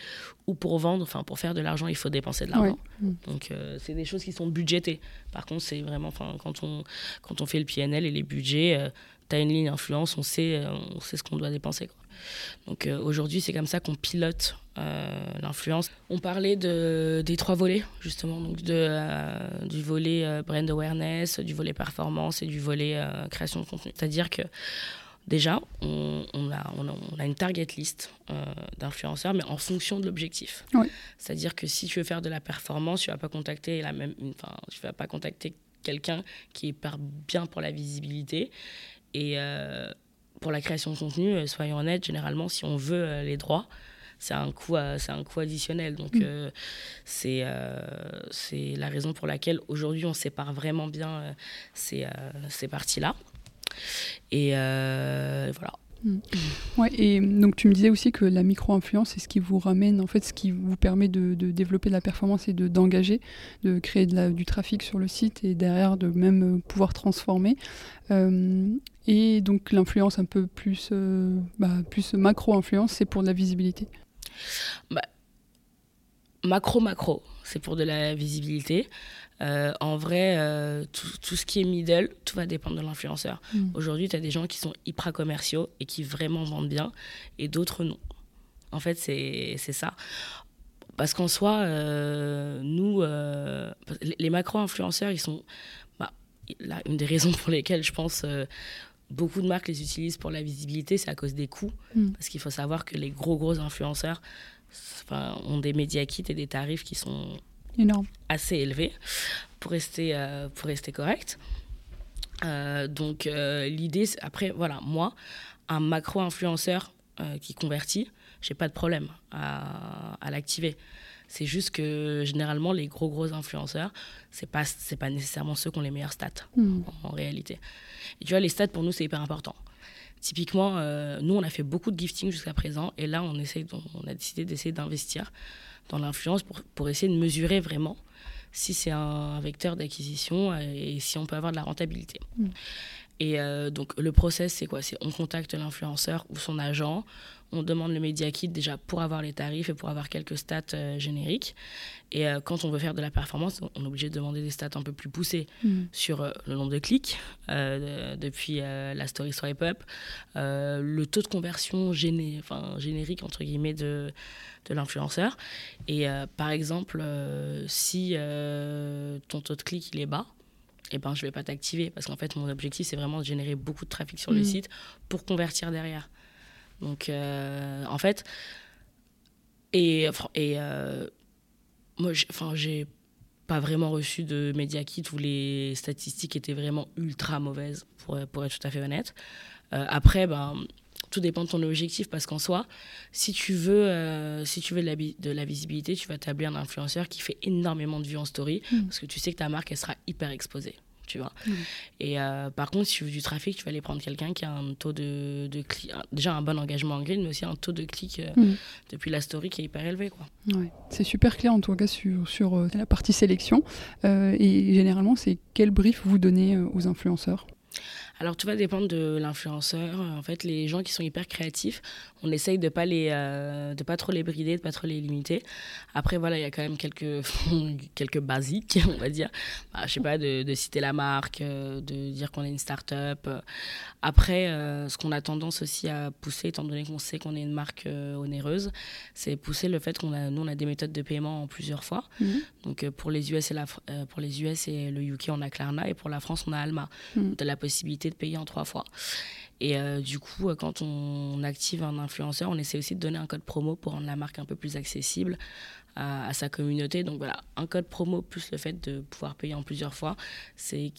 ou pour vendre, enfin pour faire de l'argent, il faut dépenser de l'argent. Mm. Donc euh, c'est des choses qui sont budgétées. Par contre, c'est vraiment, enfin quand on quand on fait le PNL et les budgets, euh, tu as une ligne influence, on sait on sait ce qu'on doit dépenser. Quoi. Donc aujourd'hui, c'est comme ça qu'on pilote l'influence. On parlait de, des trois volets, justement, donc de, du volet brand awareness, du volet performance et du volet création de contenu. C'est-à-dire que Déjà, on, a, on, a, une target list euh, d'influenceurs, mais en fonction de l'objectif. C'est-à-dire que si tu veux faire de la performance, tu vas pas contacter la même, enfin, tu vas pas contacter quelqu'un qui part bien pour la visibilité et euh, pour la création de contenu. Euh, soyons honnêtes, généralement, si on veut les droits, c'est un coût, c'est un coût additionnel. Donc mm. c'est c'est la raison pour laquelle aujourd'hui on sépare vraiment bien ces, ces parties là. Et euh, voilà.
Hmm. Ouais, et donc tu me disais aussi que la micro-influence, c'est ce qui vous ramène, en fait, ce qui vous permet de, développer de la performance et d'engager, de, créer de la, du trafic sur le site et derrière de même euh, pouvoir transformer. Euh, et donc l'influence un peu plus, bah, plus macro-influence, c'est pour de la visibilité.
Bah, macro-macro, c'est pour de la visibilité. Euh, en vrai, euh, tout, ce qui est middle, tout va dépendre de l'influenceur. Mm. Aujourd'hui, tu as des gens qui sont hyper commerciaux et qui vraiment vendent bien, et d'autres non. En fait, c'est ça. Parce qu'en soi, euh, nous, les macro-influenceurs, ils sont. Bah, là, une des raisons pour lesquelles je pense beaucoup de marques les utilisent pour la visibilité, c'est à cause des coûts. Mm. Parce qu'il faut savoir que les gros, gros influenceurs ont des médias kits et des tarifs qui sont
Énorme.
assez élevé pour rester, euh, pour rester correct. Euh, donc euh, l'idée, après, voilà, moi, un macro-influenceur qui convertit, j'ai pas de problème à, à l'activer. C'est juste que généralement, les gros gros influenceurs, c'est pas c'est pas nécessairement ceux qui ont les meilleurs stats hmm. en, réalité. Et tu vois, les stats pour nous c'est hyper important. Typiquement, nous on a fait beaucoup de gifting jusqu'à présent, et là on essaye, on a décidé d'essayer d'investir dans l'influence pour, pour, essayer de mesurer vraiment si c'est un vecteur d'acquisition et si on peut avoir de la rentabilité. Mm. Et euh, donc le process, c'est quoi? C'est on contacte l'influenceur ou son agent, on demande le média kit déjà pour avoir les tarifs et pour avoir quelques stats euh, génériques. Et euh, quand on veut faire de la performance, on est obligé de demander des stats un peu plus poussées mm. sur le nombre de clics depuis la story swipe up, le taux de conversion géné générique entre guillemets de de l'influenceur. Et euh, par exemple, euh, si euh, ton taux de clic il est bas, eh ben, je vais pas t'activer parce qu'en fait, mon objectif, c'est vraiment de générer beaucoup de trafic sur le mm. site pour convertir derrière. Donc, en fait, et, et moi, enfin, j'ai pas vraiment reçu de média kit où les statistiques étaient vraiment ultra mauvaises, pour, pour être tout à fait honnête. après, ben, tout dépend de ton objectif parce qu'en soi, si tu veux, euh, si tu veux de la, de la, visibilité, tu vas établir un influenceur qui fait énormément de vues en story mm. parce que tu sais que ta marque, elle sera hyper exposée. Tu vois. Mm. Et euh, par contre, si tu veux du trafic, tu vas aller prendre quelqu'un qui a un taux de, de clic, déjà un bon engagement en grid, mais aussi un taux de clic euh, mm. depuis la story qui est hyper élevé, quoi.
Ouais. C'est super clair en tout cas sur, sur euh, la partie sélection. et généralement, c'est quel brief vous donnez aux influenceurs?
Alors tout va dépendre de l'influenceur. En fait, les gens qui sont hyper créatifs, on essaye de pas les, euh, de pas trop les brider, de pas trop les limiter. Après voilà, il y a quand même quelques quelques basiques, on va dire. Bah, je sais pas de, de, citer la marque, euh, de dire qu'on est une start-up. Après, euh, ce qu'on a tendance aussi à pousser, étant donné qu'on sait qu'on est une marque onéreuse, c'est pousser le fait qu'on a nous on a des méthodes de paiement en plusieurs fois. Mhm. Donc pour les US et la, pour les US et le UK, on a Klarna et pour la France, on a Alma. Mhm. De la possibilité de payer en trois fois. Et euh, du coup, euh, quand on active un influenceur, on essaie aussi de donner un code promo pour rendre la marque un peu plus accessible à, sa communauté. Donc voilà, un code promo plus le fait de pouvoir payer en plusieurs fois, c'est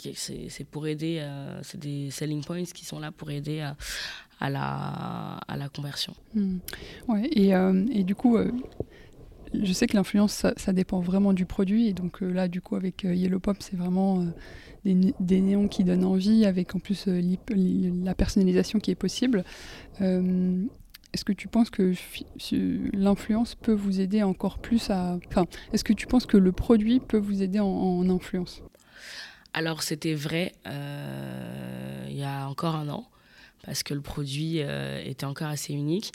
pour aider, euh, c'est des selling points qui sont là pour aider à, la, à la conversion.
Hmm. Ouais, et, et, du coup, je sais que l'influence, ça, ça, dépend vraiment du produit. Et donc là, du coup, avec Yellow Pop, c'est vraiment des, néons qui donnent envie, avec en plus euh, la personnalisation qui est possible. Euh, est-ce que tu penses que l'influence peut vous aider encore plus à... Enfin, est-ce que tu penses que le produit peut vous aider en, influence?
Alors, c'était vrai euh, il y a encore un an, parce que le produit était encore assez unique.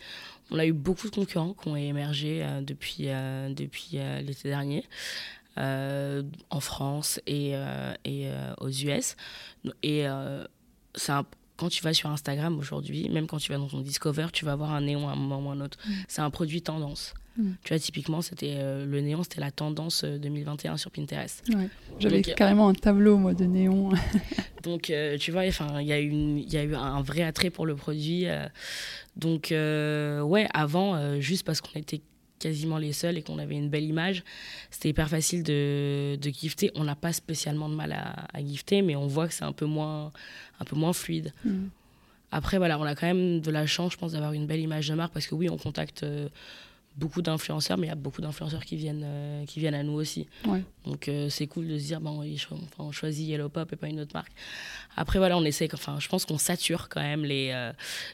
On a eu beaucoup de concurrents qui ont émergé depuis, depuis l'été dernier. Euh, en France et, euh, et euh, aux US. Et quand tu vas sur Instagram aujourd'hui, même quand tu vas dans ton Discover, tu vas avoir un néon à un moment ou à un autre. Mm. C'est un produit tendance. Mm. Tu vois, typiquement, c'était le néon, c'était la tendance 2021 sur Pinterest.
J'avais carrément un tableau, moi, de néon.
donc, tu vois, il y, a y a eu un vrai attrait pour le produit. donc, ouais, avant, juste parce qu'on était quasiment les seuls et qu'on avait une belle image, c'était hyper facile de, de gifter. On n'a pas spécialement de mal à, à, gifter, mais on voit que c'est un peu moins, un peu moins fluide. Mm. Après, voilà, on a quand même de la chance, je pense, d'avoir une belle image de marque parce que oui, on contacte euh, beaucoup d'influenceurs, mais il y a beaucoup d'influenceurs qui viennent, euh, qui viennent à nous aussi. Donc euh, c'est cool de se dire, bon, on choisit Yellow Pop et pas une autre marque. Après, voilà, on essaie, enfin, je pense qu'on sature quand même les, euh,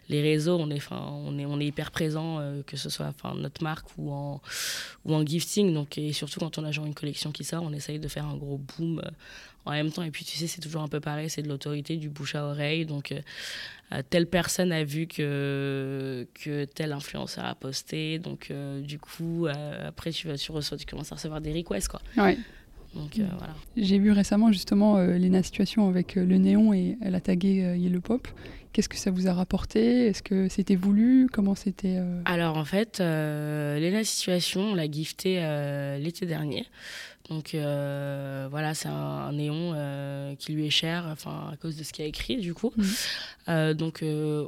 les réseaux. On est, on est, on est hyper présent, que ce soit enfin, notre marque ou en, ou en gifting. Donc, et surtout quand on a genre une collection qui sort, on essaye de faire un gros boom en même temps. Et puis, tu sais, c'est toujours un peu pareil, c'est de l'autorité, du bouche à oreille. Donc, euh, telle personne a vu que, que tel influenceur a posté. Donc, euh, du coup, euh, après, tu, vas, tu, reçois, tu commences à recevoir des requests. Quoi.
Ouais. Donc, voilà. J'ai vu récemment justement Léna Situation avec le néon et elle a tagué Yellow Pop. Qu'est-ce que ça vous a rapporté? Est-ce que c'était voulu? Comment c'était
Alors en fait, Léna Situation, on l'a gifté l'été dernier. Donc euh, voilà, c'est un, néon euh, qui lui est cher, enfin à cause de ce qu'il a écrit du coup. Mhm. Euh, donc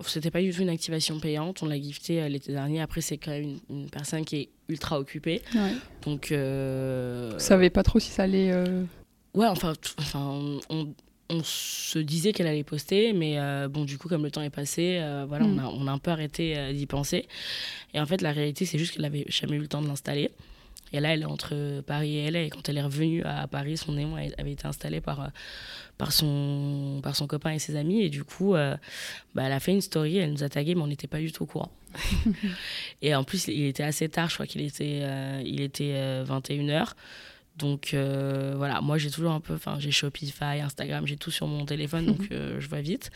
c'était pas du tout une activation payante, on l'a gifté l'été dernier. Après c'est quand même une, personne qui est ultra occupée. Donc
vous savez pas trop si ça allait.
Ouais, enfin, enfin on, on se disait qu'elle allait poster, mais bon, du coup, comme le temps est passé, voilà, on, mhm. a, on, a, un peu arrêté d'y penser. Et en fait, la réalité, c'est juste qu'elle avait jamais eu le temps de l'installer. Et là, elle est entre Paris et LA. Et quand elle est revenue à Paris, son néon avait été installé par, euh, par, son, par son copain et ses amis. Et du coup, euh, bah, elle a fait une story, elle nous a tagué, mais on n'était pas du tout au courant. et en plus, il était assez tard, je crois qu'il était, euh, il était 21h. Donc voilà, moi j'ai toujours un peu, enfin j'ai Shopify, Instagram, j'ai tout sur mon téléphone, donc je vois vite.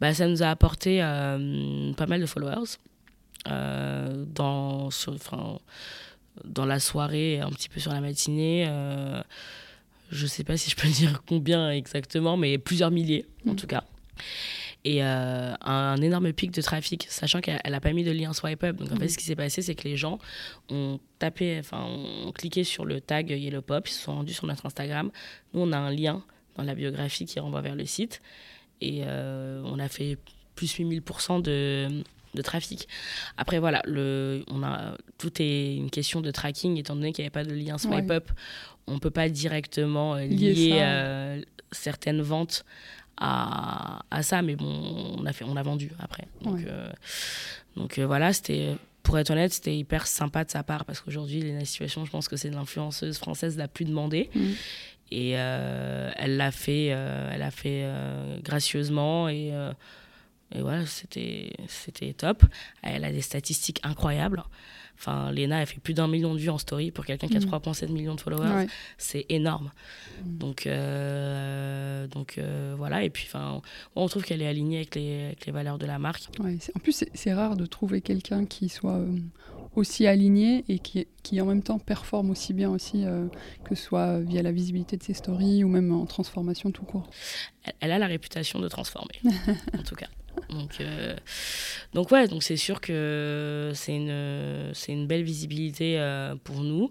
Bah, ça nous a apporté pas mal de followers. dans, sur, dans la soirée, un petit peu sur la matinée. Euh, je sais pas si je peux dire combien exactement, mais plusieurs milliers en mm. tout cas. Et euh, un, énorme pic de trafic, sachant qu'elle n'a pas mis de lien swipe up. Donc en fait, mm. ce qui s'est passé, c'est que les gens ont tapé, enfin, ont cliqué sur le tag Yellow Pop, ils se sont rendus sur notre Instagram. Nous, on a un lien dans la biographie qui renvoie vers le site. Et euh, on a fait plus 8000% de, de trafic. Après, voilà, le, on a, tout est une question de tracking, étant donné qu'il n'y avait pas de lien swipe up. On ne peut pas directement euh, lier euh, certaines ventes à, à, ça, mais bon, on a, fait, on a vendu après. Donc, euh, donc voilà, c'était pour être honnête, c'était hyper sympa de sa part parce qu'aujourd'hui, la situation, je pense que c'est l'influenceuse française la plus demandée. Mm. Et elle l'a fait, elle a fait gracieusement et, et voilà, c'était top. Elle a des statistiques incroyables. Enfin, Lena, elle fait plus d'un million de vues en story pour quelqu'un qui a 3,7 mm. millions de followers. C'est énorme. Mm. Donc, euh, donc euh, voilà. Et puis, enfin, on trouve qu'elle est alignée avec les, avec les, valeurs de la marque.
en plus, c'est rare de trouver quelqu'un qui soit euh, aussi aligné et qui, qui en même temps performe aussi bien aussi, que ce soit via la visibilité de ses stories ou même en transformation tout court.
elle a la réputation de transformer, en tout cas. Donc, euh, donc ouais, donc c'est sûr que c'est une, c'est une belle visibilité euh, pour nous.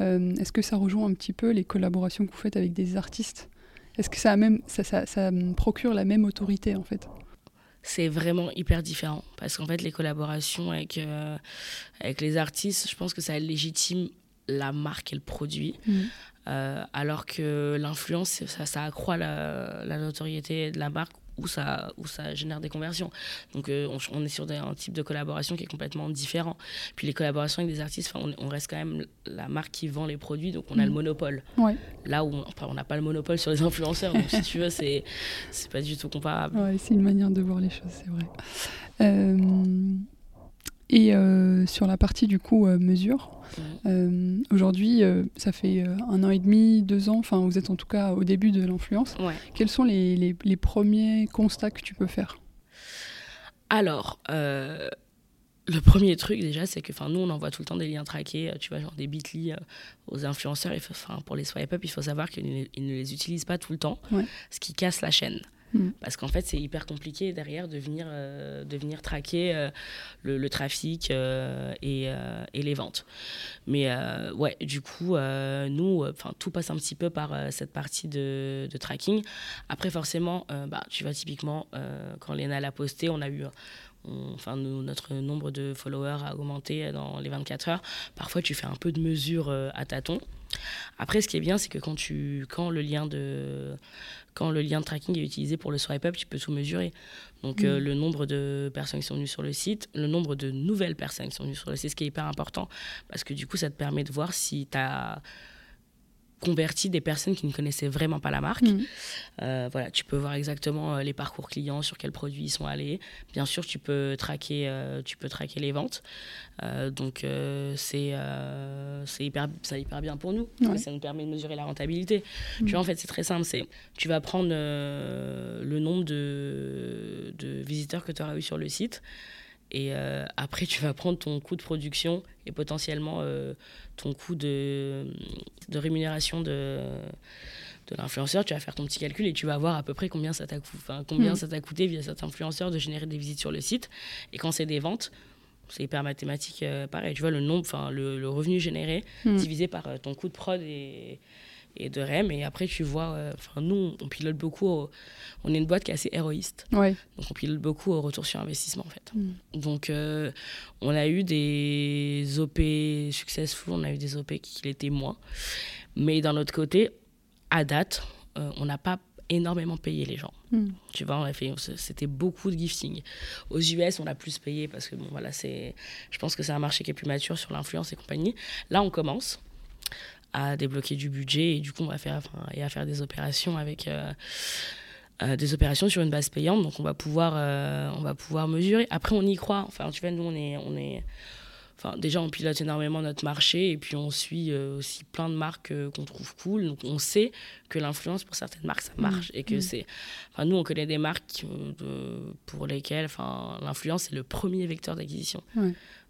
Euh, est-ce que ça rejoint un petit peu les collaborations que vous faites avec des artistes? Est-ce que ça, a même, ça, ça, ça procure la même autorité en fait?
C'est vraiment hyper différent parce qu'en fait les collaborations avec, avec les artistes je pense que ça légitime la marque et le produit mmh. alors que l'influence ça, ça accroît la, la, notoriété de la marque où ça, où ça génère des conversions. Donc euh, on, est sur un type de collaboration qui est complètement différent. Puis les collaborations avec des artistes, on, on, reste quand même la marque qui vend les produits, donc on a le mm. monopole.
Ouais.
Là où on n'a pas le monopole sur les influenceurs, donc si tu veux, c'est pas du tout comparable.
Ouais, c'est une manière de voir les choses, c'est vrai. Euh, et euh, sur la partie du coup euh, mesure, euh, aujourd'hui, ça fait un an et demi, deux ans, enfin vous êtes en tout cas au début de l'influence. Quels sont les, les, premiers constats que tu peux faire?
Alors, le premier truc déjà, c'est que nous on envoie tout le temps des liens traqués, tu vois, genre des bit.ly aux influenceurs. pour les swipe up, il faut savoir qu'ils ne, les utilisent pas tout le temps, ce qui casse la chaîne. Mm. Parce qu'en fait, c'est hyper compliqué derrière de venir, euh, de venir traquer euh, le, trafic euh, et, les ventes. Mais ouais, du coup, nous, tout passe un petit peu par cette partie de, de, tracking. Après, forcément, bah, tu vois, typiquement, quand Léna l'a posté, on a eu enfin, notre nombre de followers a augmenté dans les 24 heures. Parfois, tu fais un peu de mesure à tâtons. Après, ce qui est bien, c'est que quand, tu, quand le lien de quand le lien de tracking est utilisé pour le swipe up, tu peux tout mesurer. Donc, euh, mm. le nombre de personnes qui sont venues sur le site, le nombre de nouvelles personnes qui sont venues sur le site, ce qui est hyper important, parce que du coup, ça te permet de voir si tu as converti des personnes qui ne connaissaient vraiment pas la marque. Mhm. Euh, voilà, tu peux voir exactement euh, les parcours clients, sur quels produits ils sont allés. Bien sûr, tu peux traquer, euh, tu peux traquer les ventes. donc, c'est c'est hyper, hyper bien pour nous. Ça nous permet de mesurer la rentabilité. Tu mhm. vois, en fait, c'est très simple. C'est, tu vas prendre le nombre de, de visiteurs que tu auras eu sur le site. Et après, tu vas prendre ton coût de production et potentiellement ton coût de, de rémunération de, de l'influenceur, tu vas faire ton petit calcul et tu vas voir à peu près combien ça t'a combien mm. ça t'a coûté via cet influenceur de générer des visites sur le site. Et quand c'est des ventes, c'est hyper mathématique, euh, pareil. Tu vois le nombre, enfin le, le, revenu généré mm. divisé par euh, ton coût de prod et, et de REM. Et après, tu vois, euh, enfin nous, on pilote beaucoup. on est une boîte qui est assez héroïste.
Ouais.
Donc, on pilote beaucoup au retour sur investissement, en fait. Mm. Donc, on a eu des OP successful, on a eu des OP qui l'étaient moins. Mais d'un autre côté, à date, on n'a pas énormément payé les gens. Mm. Tu vois, on a fait, c'était beaucoup de gifting. Aux US, on a plus payé parce que bon, voilà, c'est, je pense que c'est un marché qui est plus mature sur l'influence et compagnie. Là, on commence à débloquer du budget et du coup on va faire enfin, et à faire des opérations avec euh, euh, des opérations sur une base payante donc on va pouvoir euh, on va pouvoir mesurer après on y croit enfin tu vois nous on est on est enfin déjà on pilote énormément notre marché et puis on suit aussi plein de marques qu'on trouve cool donc on sait que l'influence pour certaines marques ça marche et que mmh. c'est enfin nous on connaît des marques pour lesquelles enfin l'influence est le premier vecteur d'acquisition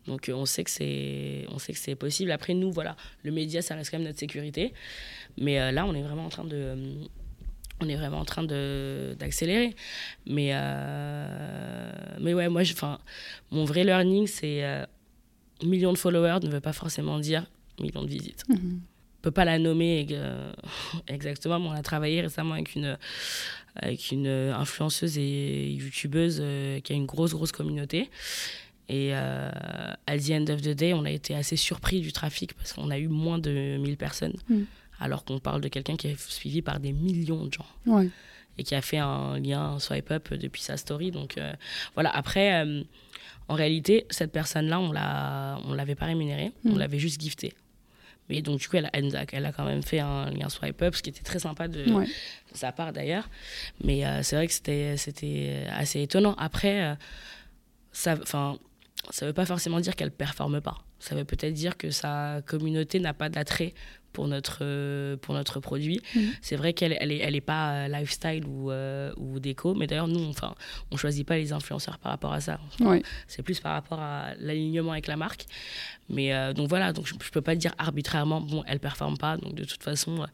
donc euh, on sait que c'est on sait que c'est possible. Après nous voilà, le média ça reste quand même notre sécurité, mais euh, là on est vraiment en train de on est vraiment en train de d'accélérer. Mais euh, mais ouais moi enfin mon vrai learning c'est million de followers ne veut pas forcément dire million de visites. Mm -hmm. On peut pas la nommer exactement, mais on a travaillé récemment avec une, avec une influenceuse et youtubeuse qui a une grosse, grosse communauté. Et euh, à the end of the day, on a été assez surpris du trafic parce qu'on a eu moins de 1000 personnes. Mm. Alors qu'on parle de quelqu'un qui est suivi par des millions de gens. Et qui a fait un lien swipe up depuis sa story. Donc euh, voilà, après, euh, en réalité, cette personne-là, on ne l'avait pas rémunérée, on mm. l'avait juste giftée. Mais donc, du coup, elle, elle, a quand même fait un lien swipe up, ce qui était très sympa de, sa part d'ailleurs. Mais c'est vrai que c'était assez étonnant. Après, ça ne veut pas forcément dire qu'elle performe pas. Ça veut peut-être dire que sa communauté n'a pas d'attrait pour notre, euh, pour notre produit. Mhm. C'est vrai qu'elle elle est, elle est pas euh, lifestyle ou, euh, ou déco, mais d'ailleurs, nous, enfin, on choisit pas les influenceurs par rapport à ça. C'est plus par rapport à l'alignement avec la marque. Mais donc voilà, donc je, ne peux pas dire arbitrairement, bon, elle performe pas, donc de toute façon,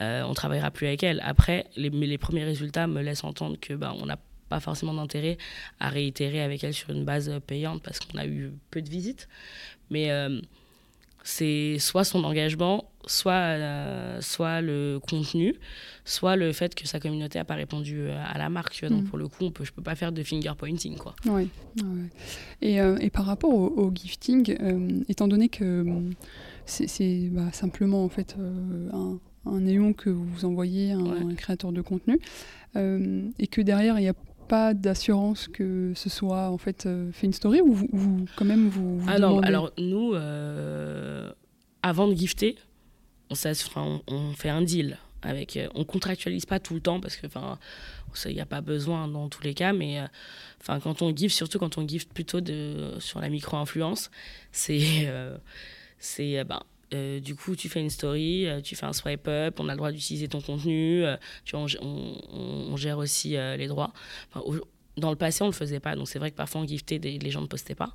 on travaillera plus avec elle. Après, les, les premiers résultats me laissent entendre que ben, on n'a pas forcément d'intérêt à réitérer avec elle sur une base payante parce qu'on a eu peu de visites. Mais c'est soit son engagement, soit, euh, soit le contenu, soit le fait que sa communauté n'a pas répondu euh, à la marque. Donc, mm. pour le coup, on peut, je ne peux pas faire de finger pointing. Quoi.
Ouais, Et, euh, et, par rapport au, gifting, étant donné que c'est bah, simplement en fait, un, un, néon que vous envoyez à un, créateur de contenu, et que derrière, il y a pas d'assurance que ce soit en fait fait une story ou vous, quand même vous, vous
alors, alors nous avant de gifter on, on, fait un deal avec euh, on contractualise pas tout le temps parce que enfin il n'y a pas besoin dans tous les cas mais euh, enfin quand on gift surtout quand on gift plutôt de sur la micro influence c'est euh, c'est ben du coup, tu fais une story, tu fais un swipe up, on a le droit d'utiliser ton contenu, tu on, on, gère aussi les droits. dans le passé, on ne le faisait pas, donc c'est vrai que parfois on giftait, les gens ne postaient pas.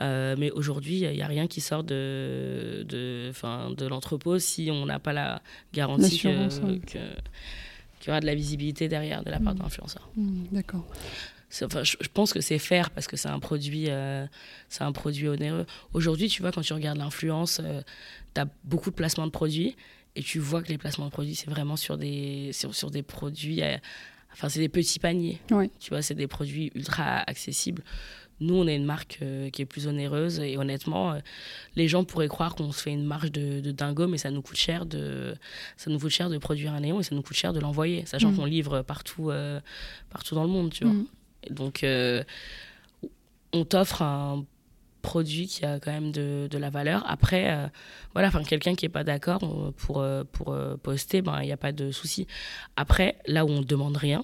Euh, mais aujourd'hui, il n'y a rien qui sort de, de, de l'entrepôt si on n'a pas la garantie qu'il y aura de la visibilité derrière de la part mmh. de l'influenceur.
Mmh, d'accord.
Enfin, je, pense que c'est faire parce que c'est un produit, euh, c'est un produit onéreux. Aujourd'hui, tu vois, quand tu regardes l'influence, euh, tu as beaucoup de placements de produits et tu vois que les placements de produits, c'est vraiment sur des, sur, sur des produits, enfin, c'est des petits paniers. Tu vois, c'est des produits ultra accessibles. Nous, on est une marque euh, qui est plus onéreuse et honnêtement, euh, les gens pourraient croire qu'on se fait une marge de, dingo, mais ça nous coûte cher de, ça nous coûte cher de produire un néon et ça nous coûte cher de l'envoyer, sachant mm. qu'on livre partout, euh, partout dans le monde, tu vois. Mm. Donc, on t'offre un produit qui a quand même de, de la valeur. Après, voilà, enfin quelqu'un qui est pas d'accord pour pour poster, ben il n'y a pas de souci. Après, là où on demande rien,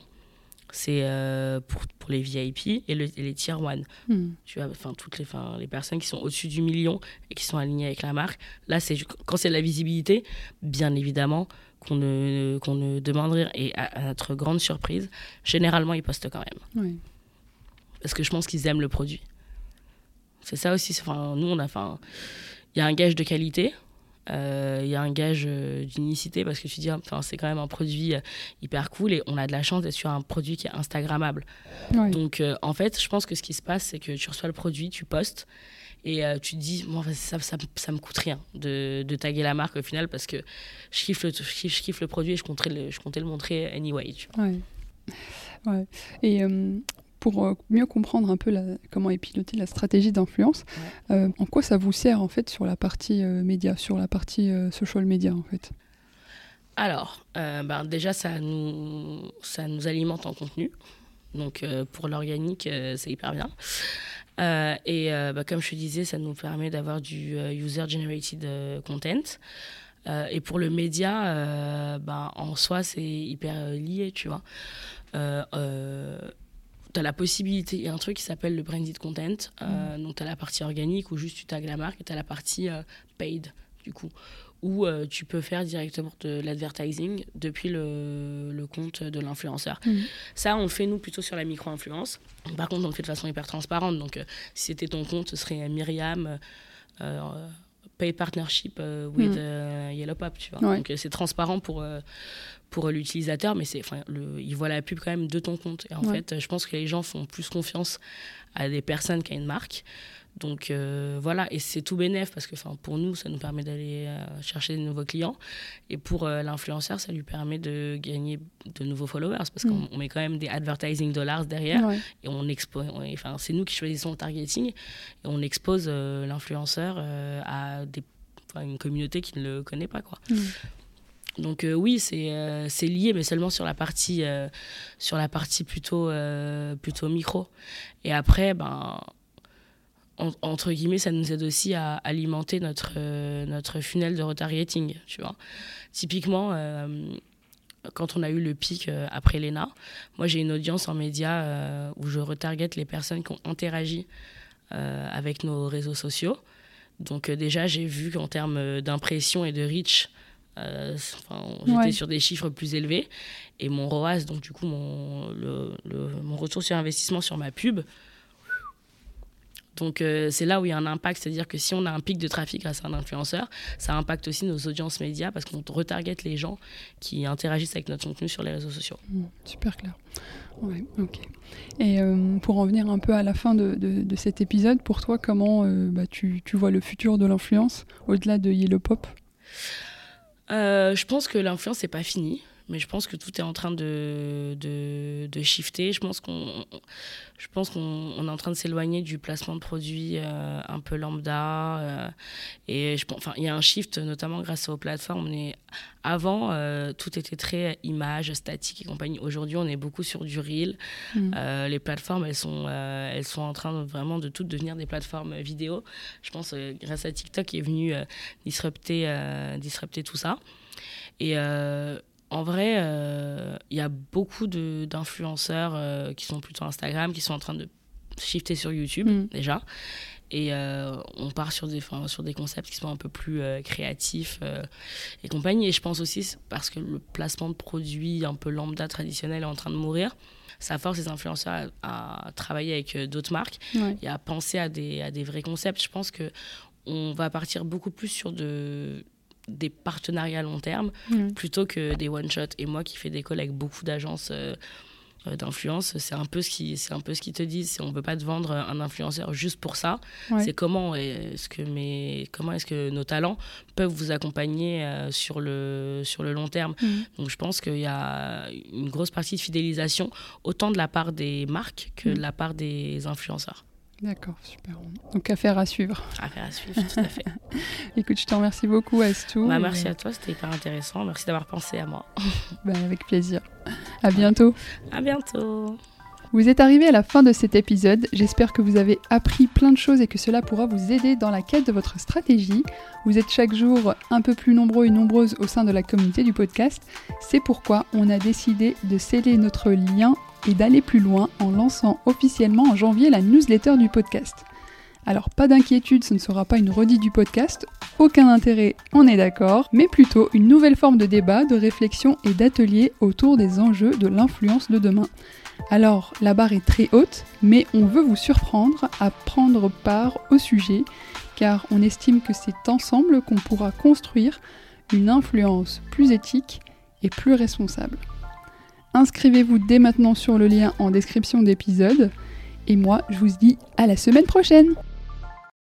c'est euh, pour, pour, les VIP et, les tier one. Hmm. Tu vois, enfin toutes les, les personnes qui sont au-dessus du million et qui sont alignées avec la marque. Là, c'est quand c'est de la visibilité, bien évidemment qu'on ne, qu'on ne demande rien. Et à, notre grande surprise, généralement, ils postent quand même. Parce que je pense qu'ils aiment le produit. C'est ça aussi. Enfin, nous, on a, enfin, il y a un gage de qualité euh, il y a un gage euh, d'unicité parce que tu dis, enfin, c'est quand même un produit euh, hyper cool et on a de la chance d'être sur un produit qui est Instagrammable. Donc, en fait, je pense que ce qui se passe, c'est que tu reçois le produit, tu postes et tu te dis, bon, ça, ça, ça, me coûte rien de, de, taguer la marque au final parce que je kiffe le, je kiffe, le produit et je comptais le, je comptais le montrer anyway. Tu vois.
Ouais. ouais. Et pour euh, mieux comprendre un peu comment est pilotée la stratégie d'influence, euh, en quoi ça vous sert en fait sur la partie euh, média, sur la partie social media en fait?
Alors, ben, déjà ça nous, ça nous alimente en contenu. Donc pour l'organique, c'est hyper bien. Et bah, comme je te disais, ça nous permet d'avoir du user-generated content. et pour le média, ben, en soi, c'est hyper lié, tu vois tu as la possibilité, il y a un truc qui s'appelle le branded content. Euh, mm. Donc, tu as la partie organique où juste tu tags la marque et tu as la partie euh, paid, du coup, où euh, tu peux faire directement de l'advertising depuis le, le, compte de l'influenceur. Mm. Ça, on le fait nous plutôt sur la micro-influence. Par contre, on le fait de façon hyper transparente. Donc, si c'était ton compte, ce serait Myriam paid partnership with mm. Yellow Pop, tu vois. Donc c'est transparent pour pour l'utilisateur, mais c'est, le, il voit la pub quand même de ton compte. Et en fait, je pense que les gens font plus confiance à des personnes qu'à une marque. Donc euh, voilà, et c'est tout bénéf parce que pour nous, ça nous permet d'aller euh, chercher de nouveaux clients. Et pour euh, l'influenceur, ça lui permet de gagner de nouveaux followers parce mm. qu'on met quand même des advertising dollars derrière. Et on expose, enfin, c'est nous qui choisissons le targeting et on expose l'influenceur à des, une communauté qui ne le connaît pas. Quoi. Mm. Donc euh, oui, euh, c'est lié, mais seulement sur la partie, euh, sur la partie plutôt, plutôt micro. Et après, ben, entre guillemets, ça nous aide aussi à alimenter notre, notre funnel de retargeting, tu vois. Typiquement, quand on a eu le pic après l'ENA, moi j'ai une audience en médias où je retarget les personnes qui ont interagi avec nos réseaux sociaux. Donc déjà, j'ai vu qu'en termes d'impression et de reach, euh, j'étais sur des chiffres plus élevés. Et mon ROAS, donc du coup, mon, le, mon retour sur investissement sur ma pub, donc euh, c'est là où il y a un impact, c'est-à-dire que si on a un pic de trafic grâce à un influenceur, ça impacte aussi nos audiences médias parce qu'on retarget les gens qui interagissent avec notre contenu sur les réseaux sociaux.
Mmh, super clair. Ouais, ok. Et euh, pour en venir un peu à la fin de, de, cet épisode, pour toi, comment bah, tu, tu, vois le futur de l'influence au-delà de Yellow Pop?
Euh, je pense que l'influence n'est pas finie mais je pense que tout est en train de, de, de shifter. Je pense qu'on je pense qu'on est en train de s'éloigner du placement de produits euh, un peu lambda. Euh, et je enfin, il y a un shift, notamment grâce aux plateformes. On est, avant, euh, tout était très image, statique et compagnie. Aujourd'hui, on est beaucoup sur du reel. Mm. les plateformes, elles sont, elles sont en train de, vraiment de toutes devenir des plateformes vidéo. Je pense grâce à TikTok qui est venu disrupter, disrupter tout ça. Et en vrai, il euh, y a beaucoup d'influenceurs euh, qui sont plutôt Instagram, qui sont en train de shifter sur YouTube mm. déjà. Et euh, on part sur des, sur des concepts qui sont un peu plus créatifs et compagnie. Et je pense aussi parce que le placement de produits un peu lambda traditionnel est en train de mourir. Ça force les influenceurs à, travailler avec d'autres marques et à penser à des, à des vrais concepts. Je pense que on va partir beaucoup plus sur de des partenariats à long terme mm. plutôt que des one shot et moi qui fais des avec beaucoup d'agences euh, euh, d'influence c'est un peu ce qui c'est un peu ce qu'ils te disent on veut pas te vendre un influenceur juste pour ça c'est comment est-ce que mes comment est-ce que nos talents peuvent vous accompagner euh, sur le sur le long terme mm. donc je pense qu'il y a une grosse partie de fidélisation autant de la part des marques que mm. de la part des influenceurs
D'accord, super. Donc affaire à suivre.
Affaire à suivre, tout à fait.
Écoute, je te remercie beaucoup, Astou.
Bah, merci à toi, c'était hyper intéressant. Merci d'avoir pensé à moi.
bah, avec plaisir. À bientôt.
À bientôt.
Vous êtes arrivé à la fin de cet épisode, j'espère que vous avez appris plein de choses et que cela pourra vous aider dans la quête de votre stratégie. Vous êtes chaque jour un peu plus nombreux et nombreuses au sein de la communauté du podcast, c'est pourquoi on a décidé de sceller notre lien et d'aller plus loin en lançant officiellement en janvier la newsletter du podcast. Alors pas d'inquiétude, ce ne sera pas une redite du podcast, aucun intérêt, on est d'accord, mais plutôt une nouvelle forme de débat, de réflexion et d'atelier autour des enjeux de l'influence de demain. Alors la barre est très haute, mais on veut vous surprendre à prendre part au sujet, car on estime que c'est ensemble qu'on pourra construire une influence plus éthique et plus responsable. Inscrivez-vous dès maintenant sur le lien en description d'épisode. Et moi, je vous dis à la semaine prochaine